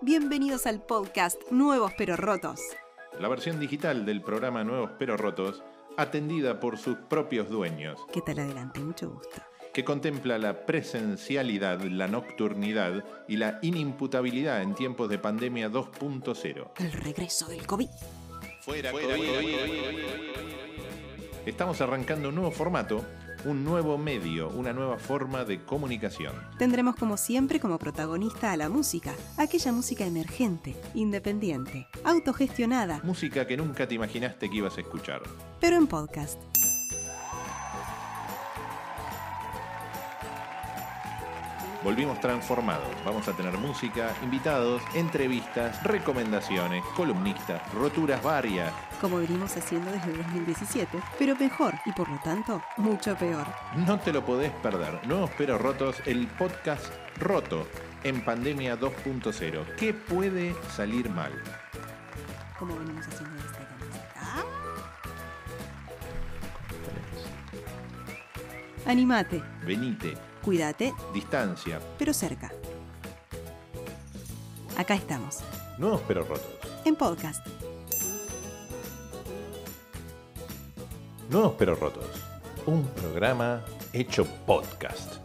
Bienvenidos al podcast Nuevos pero Rotos. La versión digital del programa Nuevos pero Rotos, atendida por sus propios dueños, ¿Qué tal adelante? Mucho gusto. que contempla la presencialidad, la nocturnidad y la inimputabilidad en tiempos de pandemia 2.0. El regreso del COVID. Fuera, Estamos arrancando un nuevo formato, un nuevo medio, una nueva forma de comunicación. Tendremos como siempre como protagonista a la música, aquella música emergente, independiente, autogestionada, Música que nunca te imaginaste que ibas a escuchar. pero en podcast. Volvimos transformados. Vamos a tener música, invitados, entrevistas, recomendaciones, columnistas, roturas varias. como venimos haciendo desde 2017, pero mejor y por lo tanto mucho peor. No te lo podés perder. Nuevos pero rotos, el podcast roto en pandemia 2.0. ¿Qué puede salir mal? Como venimos haciendo desde Ah. Animate, Venite, cuídate, distancia. pero cerca. Acá estamos, Nuevos pero rotos. en podcast. Nuevos pero rotos. Un programa hecho podcast.